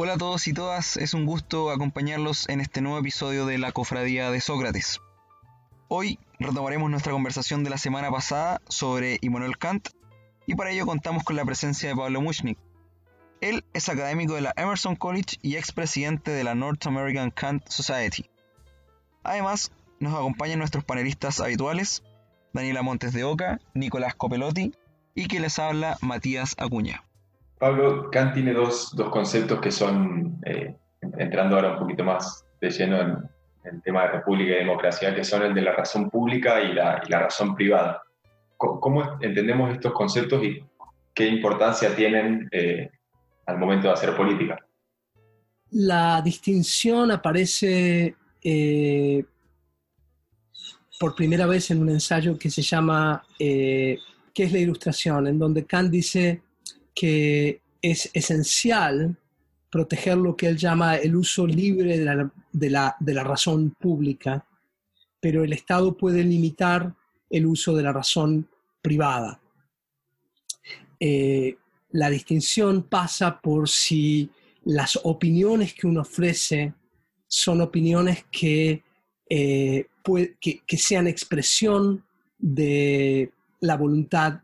Hola a todos y todas, es un gusto acompañarlos en este nuevo episodio de la Cofradía de Sócrates. Hoy retomaremos nuestra conversación de la semana pasada sobre Immanuel Kant y para ello contamos con la presencia de Pablo Muchnik. Él es académico de la Emerson College y expresidente de la North American Kant Society. Además, nos acompañan nuestros panelistas habituales, Daniela Montes de Oca, Nicolás Copelotti y que les habla Matías Acuña. Pablo, Kant tiene dos, conceptos que son, eh, entrando ahora un poquito más de lleno en, el tema de república y democracia, que son el de la razón pública y la, razón privada. ¿Cómo, entendemos estos conceptos y qué importancia tienen eh, al momento de hacer política? La distinción aparece eh, por primera vez en un ensayo que se llama ¿Qué es la ilustración?, en donde Kant dice que es esencial proteger lo que él llama el uso libre de la, razón pública, pero el Estado puede limitar el uso de la razón privada. Eh, la distinción pasa por si las opiniones que uno ofrece son opiniones que, eh, que sean expresión de la voluntad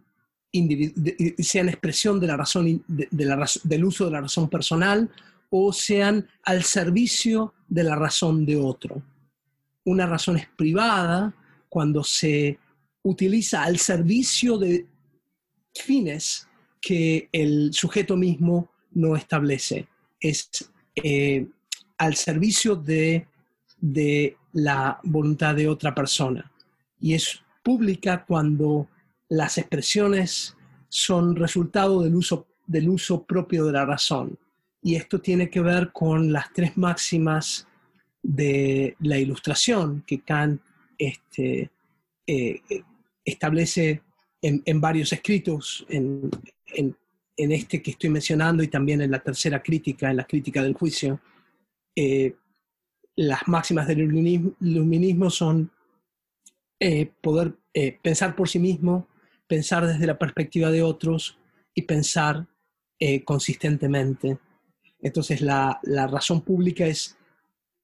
sean expresión de la razón, del uso de la razón personal o sean al servicio de la razón de otro. Una razón es privada cuando se utiliza al servicio de fines que el sujeto mismo no establece. Es eh, al servicio de, de la voluntad de otra persona. Y es pública cuando las expresiones son resultado del uso, del uso propio de la razón. Y esto tiene que ver con las tres máximas de la ilustración que Kant este, eh, establece en, varios escritos, en, este que estoy mencionando y también en la tercera crítica, en la crítica del juicio. Eh, las máximas del iluminismo son eh, poder pensar por sí mismo, pensar desde la perspectiva de otros y pensar eh, consistentemente. Entonces la, razón pública es,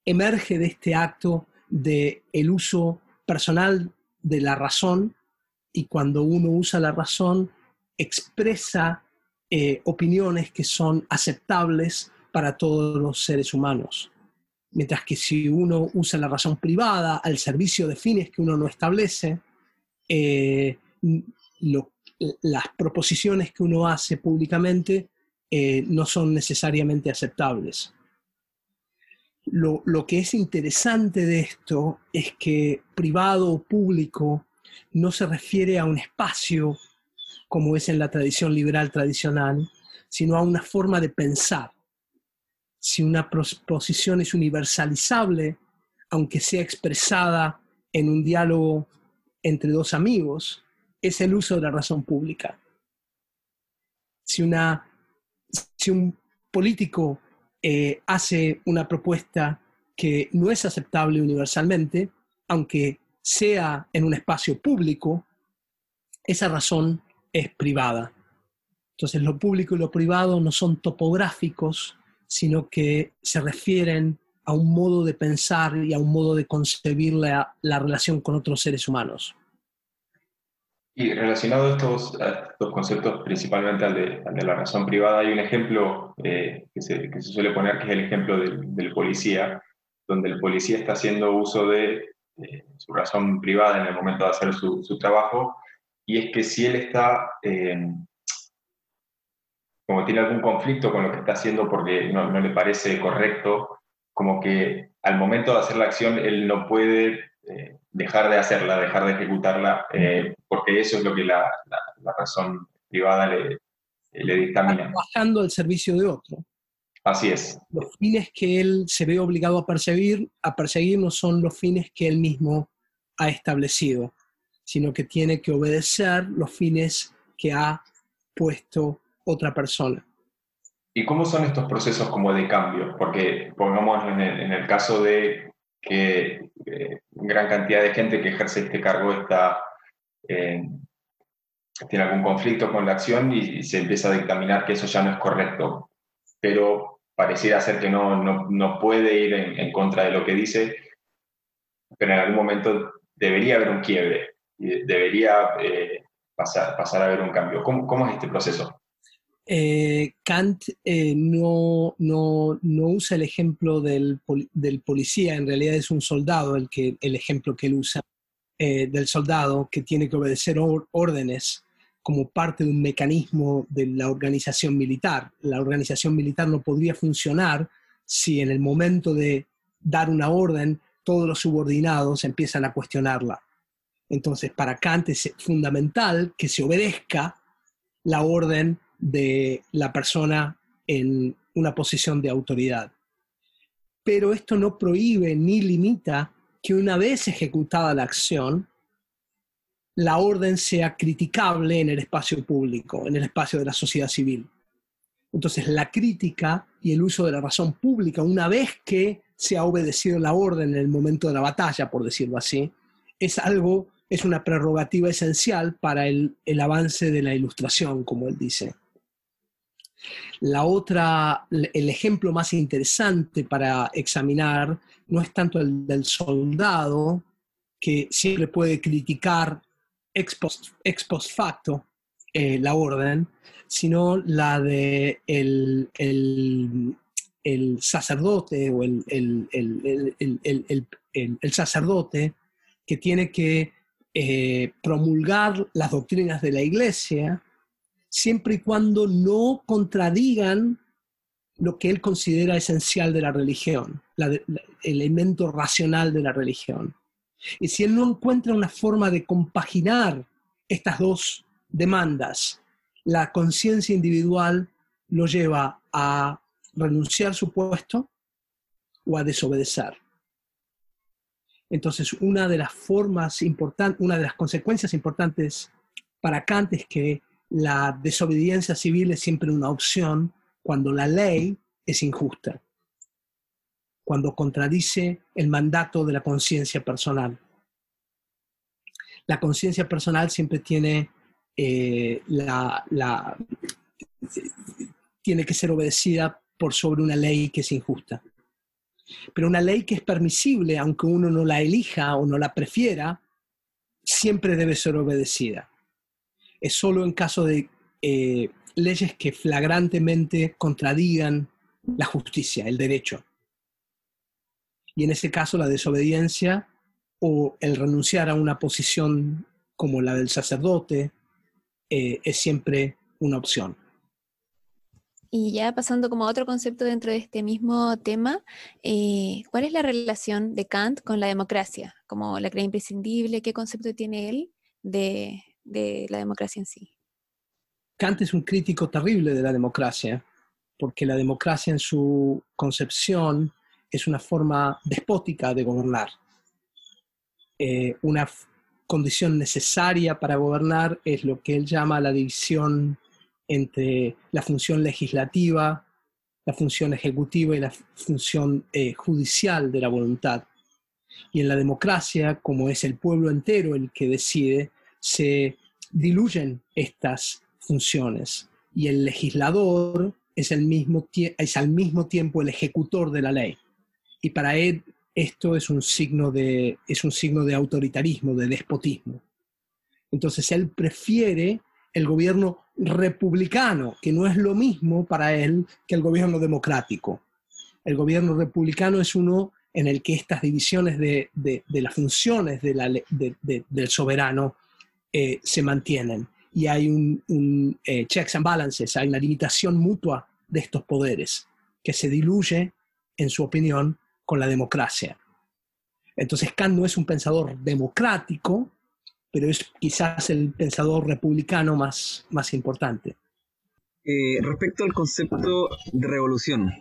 emerge de este acto de el uso personal de la razón y cuando uno usa la razón expresa eh, opiniones que son aceptables para todos los seres humanos. Mientras que si uno usa la razón privada al servicio de fines que uno no establece, eh, las proposiciones que uno hace públicamente eh, no son necesariamente aceptables. Lo, que es interesante de esto es que privado o público no se refiere a un espacio como es en la tradición liberal tradicional, sino a una forma de pensar. Si una proposición es universalizable, aunque sea expresada en un diálogo entre dos amigos, es el uso de la razón pública. Si, una, si un político eh, hace una propuesta que no es aceptable universalmente, aunque sea en un espacio público, esa razón es privada. Entonces lo público y lo privado no son topográficos, sino que se refieren a un modo de pensar y a un modo de concebir la relación con otros seres humanos. Y relacionado a estos, estos conceptos, principalmente al de, la razón privada, hay un ejemplo eh, que, se, que, se, suele poner, que es el ejemplo del, policía, donde el policía está haciendo uso de, su razón privada en el momento de hacer su, su trabajo, y es que si él está, eh, como tiene algún conflicto con lo que está haciendo porque no, no le parece correcto, como que al momento de hacer la acción él no puede eh, dejar de hacerla, dejar de ejecutarla, eh, porque eso es lo que la, razón privada le, le dictamina. Trabajando al servicio de otro. Así es. Los fines que él se ve obligado a perseguir, a perseguir no son los fines que él mismo ha establecido, sino que tiene que obedecer los fines que ha puesto otra persona. ¿Y cómo son estos procesos como de cambio? Porque pongamos en en el caso de que eh, gran cantidad de gente que ejerce este cargo está, eh, tiene algún conflicto con la acción y, se empieza a dictaminar que eso ya no es correcto. Pero pareciera ser que no, no, puede ir en, contra de lo que dice, pero en algún momento debería haber un quiebre, debería eh, pasar, pasar a haber un cambio. ¿Cómo, cómo es este proceso? Eh, Kant eh, no, no, no, usa el ejemplo del, del, policía, en realidad es un soldado el, que, el ejemplo que él usa, del soldado que tiene que obedecer órdenes como parte de un mecanismo de la organización militar. La organización militar no podría funcionar si en el momento de dar una orden todos los subordinados empiezan a cuestionarla. Entonces, para Kant es fundamental que se obedezca la orden de la persona en una posición de autoridad. Pero esto no prohíbe ni limita que una vez ejecutada la acción, la orden sea criticable en el espacio público, en el espacio de la sociedad civil. Entonces, la crítica y el uso de la razón pública, una vez que se ha obedecido la orden en el momento de la batalla, por decirlo así, es algo, es una prerrogativa esencial para el, avance de la ilustración, como él dice. La otra, el ejemplo más interesante para examinar no es tanto el del soldado, que siempre puede criticar ex post, facto eh, la orden, sino la de el, sacerdote o el, sacerdote que tiene que eh, promulgar las doctrinas de la iglesia siempre y cuando no contradigan lo que él considera esencial de la religión, el elemento racional de la religión. Y si él no encuentra una forma de compaginar estas dos demandas, la conciencia individual lo lleva a renunciar a su puesto o a desobedecer. Entonces, una de las formas importantes, una de las consecuencias importantes para Kant es que la desobediencia civil es siempre una opción cuando la ley es injusta cuando contradice el mandato de la conciencia personal. La conciencia personal siempre tiene, eh, la, tiene que ser obedecida por sobre una ley que es injusta. Pero una ley que es permisible, aunque uno no la elija o no la prefiera, siempre debe ser obedecida. Es solo en caso de eh, leyes que flagrantemente contradigan la justicia, el derecho y en ese caso la desobediencia o el renunciar a una posición como la del sacerdote eh, es siempre una opción. Y ya pasando como a otro concepto dentro de este mismo tema, eh, ¿cuál es la relación de Kant con la democracia? ¿Como la cree imprescindible? ¿Qué concepto tiene él de, de la democracia en sí? Kant es un crítico terrible de la democracia, porque la democracia en su concepción es una forma despótica de gobernar. Eh, una condición necesaria para gobernar es lo que él llama la división entre la función legislativa, la función ejecutiva y la función eh, judicial de la voluntad. Y en la democracia, como es el pueblo entero el que decide, se diluyen estas funciones y el legislador es, al mismo tiempo el ejecutor de la ley y para él esto es un signo de, es un signo de autoritarismo, de despotismo. Entonces él prefiere el gobierno republicano, que no es lo mismo para él que el gobierno democrático. El gobierno republicano es uno en el que estas divisiones de, las funciones del soberano eh, se mantienen y hay un, eh, checks and balances, hay una limitación mutua de estos poderes que se diluye, en su opinión, con la democracia. Entonces Kant no es un pensador democrático, pero es quizás el pensador republicano más, más importante. Eh, respecto al concepto de revolución,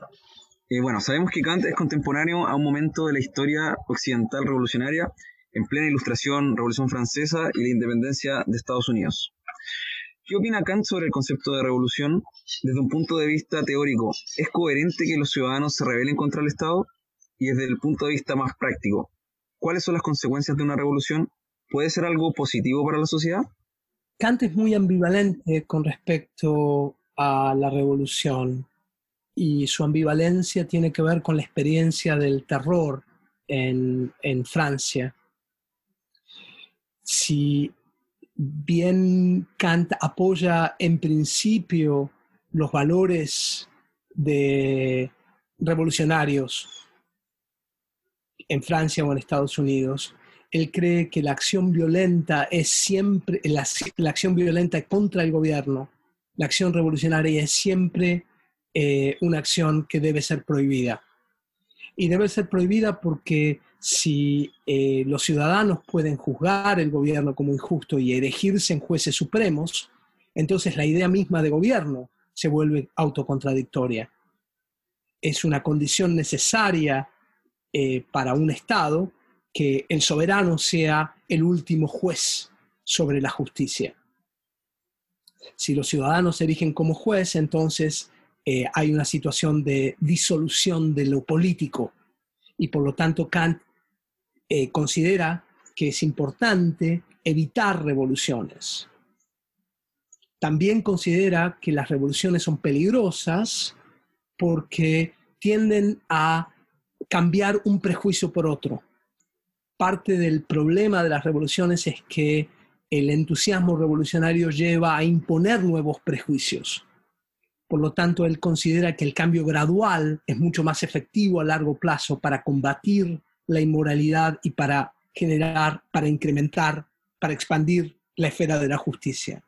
bueno, sabemos que Kant es contemporáneo a un momento de la historia occidental revolucionaria, en plena ilustración, Revolución Francesa y la independencia de Estados Unidos. ¿Qué opina Kant sobre el concepto de revolución desde un punto de vista teórico? ¿Es coherente que los ciudadanos se rebelen contra el Estado? y desde el punto de vista más práctico, ¿cuáles son las consecuencias de una revolución? ¿Puede ser algo positivo para la sociedad? Kant es muy ambivalente con respecto a la revolución y su ambivalencia tiene que ver con la experiencia del terror en, en Francia. Si bien Kant apoya en principio los valores de revolucionarios en Francia o en Estados Unidos, él cree que la acción violenta es siempre, la, acción violenta contra el gobierno, la acción revolucionaria es siempre eh, una acción que debe ser prohibida. Y debe ser prohibida porque si eh, los ciudadanos pueden juzgar el gobierno como injusto y elegirse en jueces supremos, entonces la idea misma de gobierno se vuelve autocontradictoria. Es una condición necesaria eh, para un Estado que el soberano sea el último juez sobre la justicia. Si los ciudadanos se erigen como juez, entonces eh, hay una situación de disolución de lo político y por lo tanto Kant eh, considera que es importante evitar revoluciones. También considera que las revoluciones son peligrosas porque tienden a cambiar un prejuicio por otro. Parte del problema de las revoluciones es que el entusiasmo revolucionario lleva a imponer nuevos prejuicios. Por lo tanto, él considera que el cambio gradual es mucho más efectivo a largo plazo para combatir la inmoralidad y para generar, para incrementar, para expandir la esfera de la justicia.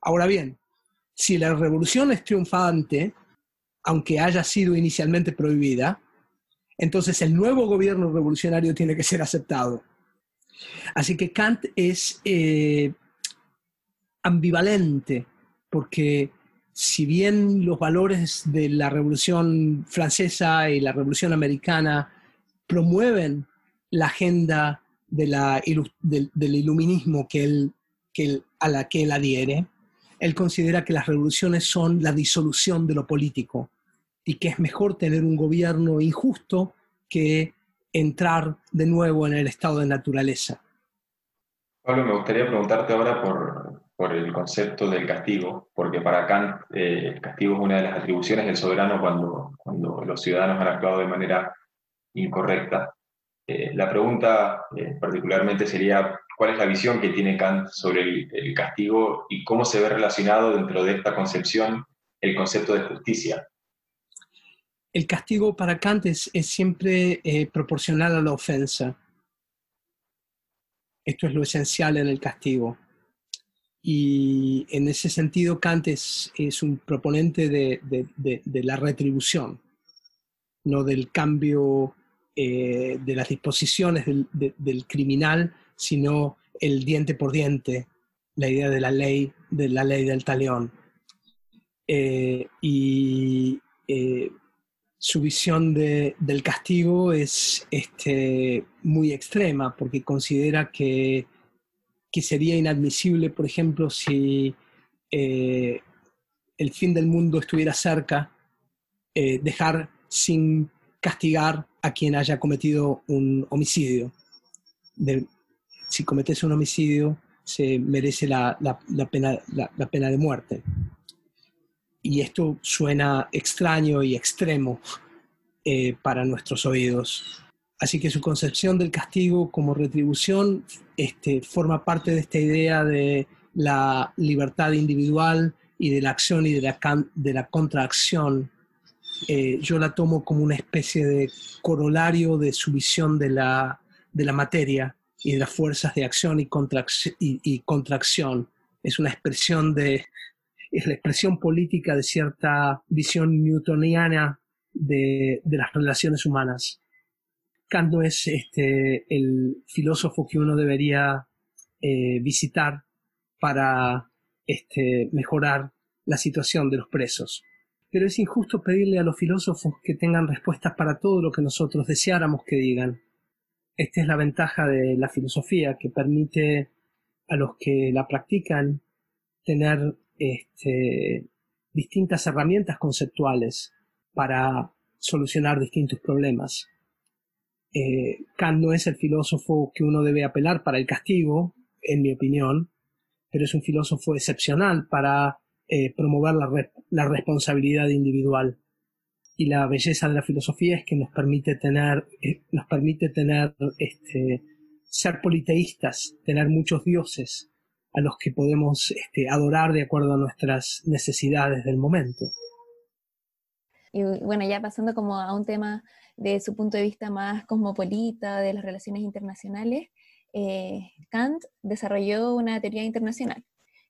Ahora bien, si la revolución es triunfante, aunque haya sido inicialmente prohibida, entonces el nuevo gobierno revolucionario tiene que ser aceptado. Así que Kant es eh, ambivalente, porque si bien los valores de la Revolución Francesa y la Revolución Americana promueven la agenda del, iluminismo que a la que él adhiere, él considera que las revoluciones son la disolución de lo político y que es mejor tener un gobierno injusto que entrar de nuevo en el estado de naturaleza. Pablo, me gustaría preguntarte ahora por, por el concepto del castigo, porque para Kant eh, el castigo es una de las atribuciones del soberano cuando, cuando los ciudadanos han actuado de manera incorrecta. Eh, la pregunta eh, particularmente sería, ¿cuál es la visión que tiene Kant sobre el, castigo y cómo se ve relacionado dentro de esta concepción el concepto de justicia? El castigo para Kant es, siempre eh, proporcional a la ofensa. Esto es lo esencial en el castigo. Y en ese sentido, Kant es, un proponente de, la retribución, no del cambio eh, de las disposiciones del, criminal, sino el diente por diente, la idea de la ley, de la ley del talión. Eh, y eh, su visión del castigo es este, muy extrema, porque considera que, que sería inadmisible, por ejemplo, si el fin del mundo estuviera cerca, dejar sin castigar a quien haya cometido un homicidio. si cometes un homicidio, se merece la, pena, la, pena de muerte. Y esto suena extraño y extremo eh, para nuestros oídos. Así que su concepción del castigo como retribución este, forma parte de esta idea de la libertad individual y de la acción y de la, de la contracción eh, yo la tomo como una especie de corolario de su visión de la, materia y de las fuerzas de acción y, contracción. Es una expresión de, es la expresión política de cierta visión newtoniana de, las relaciones humanas. Kant no es este, el filósofo que uno debería eh, visitar para este, mejorar la situación de los presos pero es injusto pedirle a los filósofos que tengan respuestas para todo lo que nosotros deseáramos que digan. Esta es la ventaja de la filosofía, que permite a los que la practican tener este, distintas herramientas conceptuales para solucionar distintos problemas. Eh, Kant no es el filósofo que uno debe apelar para el castigo, en mi opinión, pero es un filósofo excepcional para eh, promover la, responsabilidad individual. y la belleza de la filosofía es que nos permite tener, eh, nos permite tener, este, ser politeístas, tener muchos dioses a los que podemos este, adorar de acuerdo a nuestras necesidades del momento. Y bueno, ya pasando como a un tema de su punto de vista más cosmopolita, de las relaciones internacionales, eh, Kant desarrolló una teoría internacional.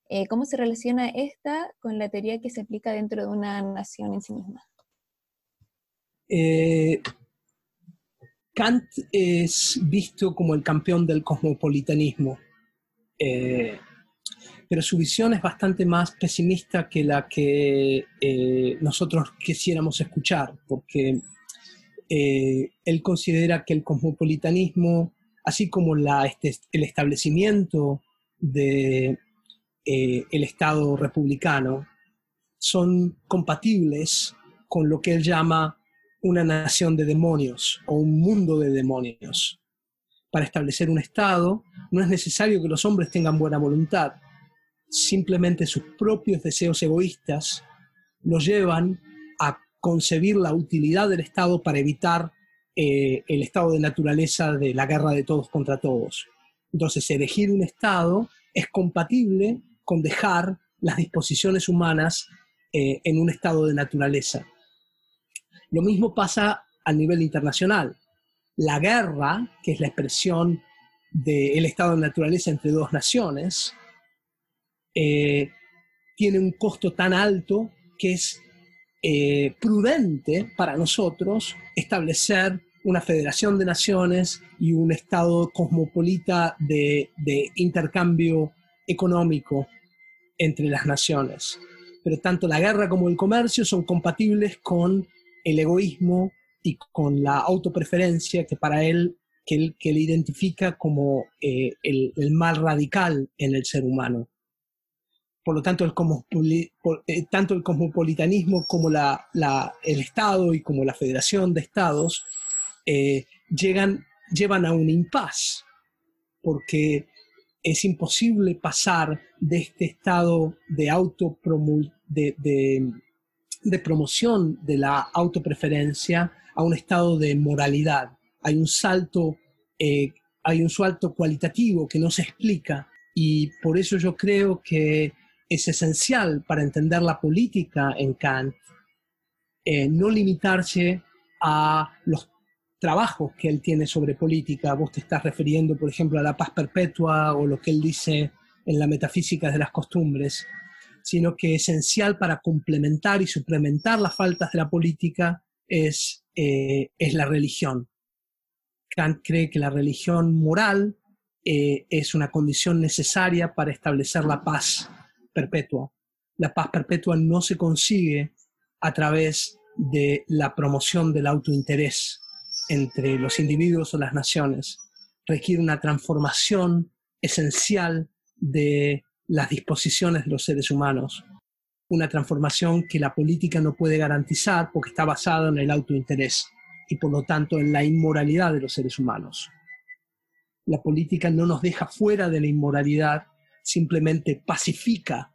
Eh, ¿Cómo se relaciona esta con la teoría que se aplica dentro de una nación en sí misma? Eh, Kant es visto como el campeón del cosmopolitanismo, pero su visión es bastante más pesimista que la que nosotros quisiéramos escuchar, porque él considera que el cosmopolitanismo así como este, el establecimiento de, eh, Estado republicano, son compatibles con lo que él llama una nación de demonios o un mundo de demonios. Para establecer un Estado no es necesario que los hombres tengan buena voluntad, simplemente sus propios deseos egoístas los llevan a concebir la utilidad del Estado para evitar eh, el estado de naturaleza de la guerra de todos contra todos. Entonces, elegir un estado es compatible con dejar las disposiciones humanas eh, en un estado de naturaleza. Lo mismo pasa a nivel internacional. La guerra, que es la expresión del estado de naturaleza entre dos naciones, eh, tiene un costo tan alto que es prudente para nosotros establecer una federación de naciones y un estado cosmopolita de, intercambio económico entre las naciones. Pero tanto la guerra como el comercio son compatibles con el egoísmo y con la autopreferencia que para él, que él, que él identifica como eh, el, mal radical en el ser humano. Por lo tanto, el, eh, tanto el cosmopolitanismo como la, el Estado y como la Federación de Estados eh, llegan, llevan a un impas, porque es imposible pasar de este estado de, auto de, de, promoción de la autopreferencia a un estado de moralidad. Hay un salto, eh, hay un salto cualitativo que no se explica y por eso yo creo que es esencial para entender la política en Kant eh, no limitarse a los trabajos que él tiene sobre política. Vos te estás refiriendo, por ejemplo, a la paz perpetua o lo que él dice en la metafísica de las costumbres, sino que esencial para complementar y suplementar las faltas de la política es, eh, es la religión. Kant cree que la religión moral eh, es una condición necesaria para establecer la paz perpetua. La paz perpetua no se consigue a través de la promoción del autointerés, entre los individuos o las naciones requiere una transformación esencial de las disposiciones de los seres humanos, una transformación que la política no puede garantizar porque está basada en el autointerés y por lo tanto en la inmoralidad de los seres humanos. La política no nos deja fuera de la inmoralidad, simplemente pacifica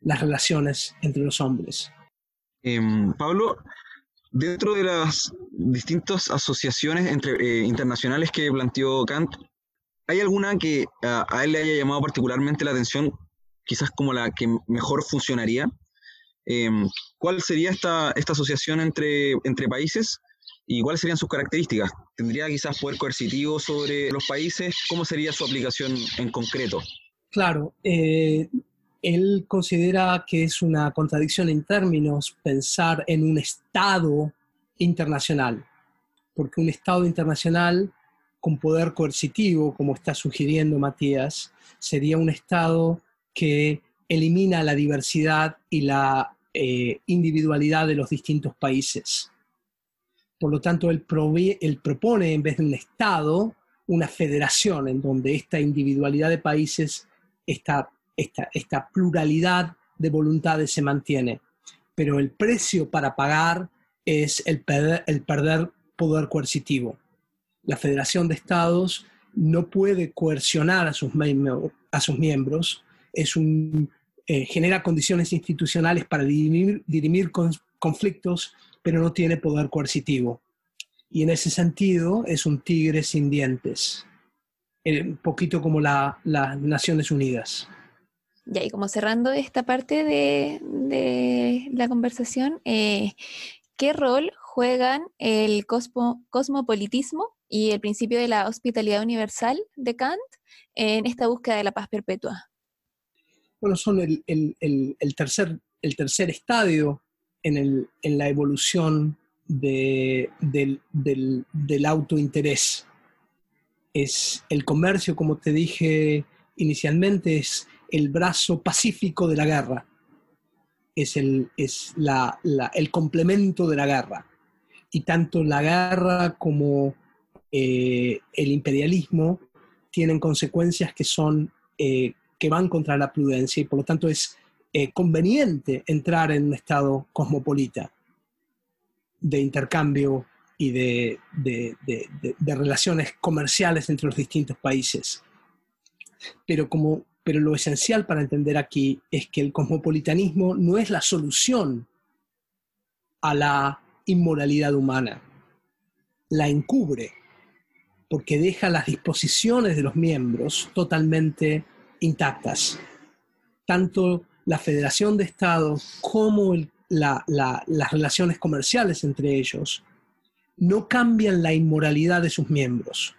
las relaciones entre los hombres. Em, Pablo, Dentro de las distintas asociaciones eh, internacionales que planteó Kant, ¿hay alguna que a, él le haya llamado particularmente la atención, quizás como la que mejor funcionaría? Em, ¿Cuál sería esta, asociación entre, entre países y cuáles serían sus características? ¿Tendría quizás poder coercitivo sobre los países? ¿Cómo sería su aplicación en concreto? Claro, eh, él considera que es una contradicción en términos pensar en un Estado internacional, porque un Estado internacional con poder coercitivo, como está sugiriendo Matías, sería un Estado que elimina la diversidad y la eh, individualidad de los distintos países. Por lo tanto, él, él propone, en vez de un Estado, una federación en donde esta individualidad de países está esta, pluralidad de voluntades se mantiene, pero el precio para pagar es el perder, poder coercitivo. La Federación de Estados no puede coercionar a sus, miembros, es un, eh, genera condiciones institucionales para dirimir, conflictos pero no tiene poder coercitivo. Y en ese sentido es un tigre sin dientes, eh, un poquito como las Naciones Unidas. Ya, y como cerrando esta parte de, la conversación, eh, ¿qué rol juegan el cosmopolitismo y el principio de la hospitalidad universal de Kant en esta búsqueda de la paz perpetua? Bueno, son el, tercer, el tercer estadio en, la evolución del, del, autointerés. Es el comercio, como te dije inicialmente, es el brazo pacífico de la guerra, es el, es el complemento de la guerra. Y tanto la guerra como eh, el imperialismo tienen consecuencias que son eh, que van contra la prudencia y por lo tanto es eh, conveniente entrar en un estado cosmopolita de intercambio y de, relaciones comerciales entre los distintos países. Pero, como, pero lo esencial para entender aquí es que el cosmopolitanismo no es la solución a la inmoralidad humana, la encubre porque deja las disposiciones de los miembros totalmente intactas. Tanto la Federación de Estados como las relaciones comerciales entre ellos no cambian la inmoralidad de sus miembros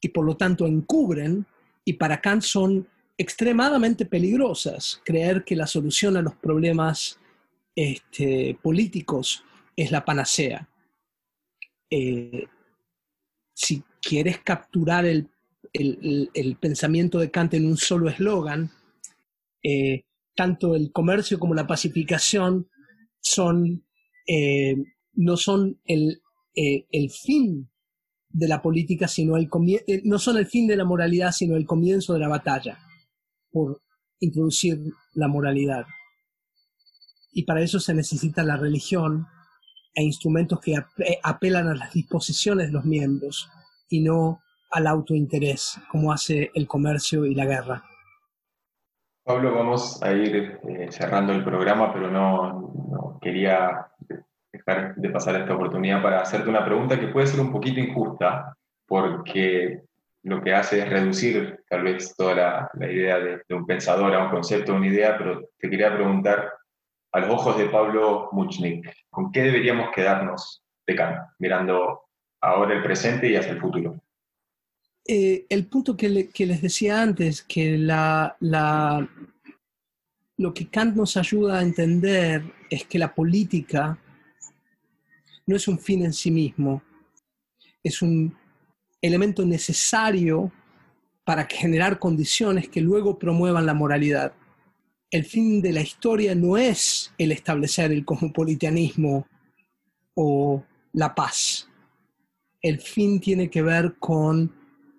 y por lo tanto encubren y para Kant son extremadamente peligrosas creer que la solución a los problemas este, políticos es la panacea. Eh, si quieres capturar el, pensamiento de Kant en un solo eslogan, eh, tanto el comercio como la pacificación son, eh, no son el, eh, el, fin de la política, sino el no son el fin de la moralidad, sino el comienzo de la batalla por introducir la moralidad. Y para eso se necesita la religión e instrumentos que apelan a las disposiciones de los miembros y no al autointerés, como hace el comercio y la guerra. Pablo, vamos a ir eh, cerrando el programa, pero no, quería dejar de pasar esta oportunidad para hacerte una pregunta que puede ser un poquito injusta, porque lo que hace es reducir tal vez toda la, idea de, un pensador a un concepto, a una idea, pero te quería preguntar, a los ojos de Pablo Muchnik, ¿con qué deberíamos quedarnos de Kant, mirando ahora el presente y hacia el futuro. Eh, el punto que, les decía antes, que la, lo que Kant nos ayuda a entender es que la política no es un fin en sí mismo, es un elemento necesario para generar condiciones que luego promuevan la moralidad. El fin de la historia no es el establecer el cosmopolitanismo o la paz el fin tiene que ver con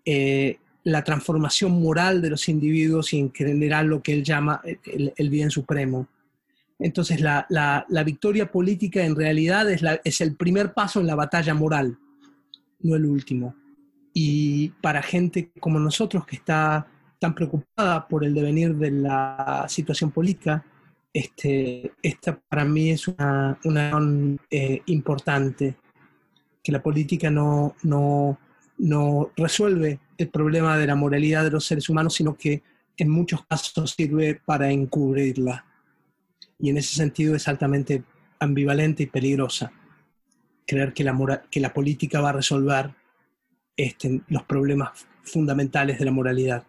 eh, la transformación moral de los individuos y en general lo que él llama el, bien supremo. Entonces la, victoria política en realidad es el primer paso en la batalla moral, no el último. Y para gente como nosotros que está tan preocupada por el devenir de la situación política, este, esta para mí es una, una eh, importante que la política no, no, no resuelve el problema de la moralidad de los seres humanos, sino que en muchos casos sirve para encubrirla. Y en ese sentido es altamente ambivalente y peligrosa. Creer que la, que la política va a resolver este, los problemas fundamentales de la moralidad.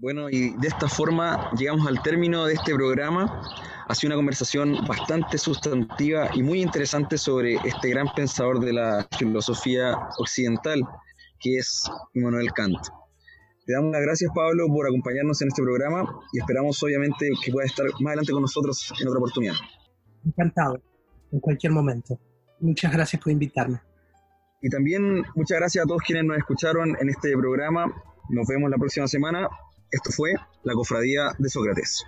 Bueno, y de esta forma llegamos al término de este programa. Ha sido una conversación bastante sustantiva y muy interesante sobre este gran pensador de la filosofía occidental, que es Immanuel Kant. Te damos las gracias, Pablo, por acompañarnos en este programa y esperamos, obviamente, que pueda estar más adelante con nosotros en otra oportunidad. Encantado, en cualquier momento. Muchas gracias por invitarme. Y también muchas gracias a todos quienes nos escucharon en este programa. Nos vemos la próxima semana esto fue la Cofradía de Sócrates.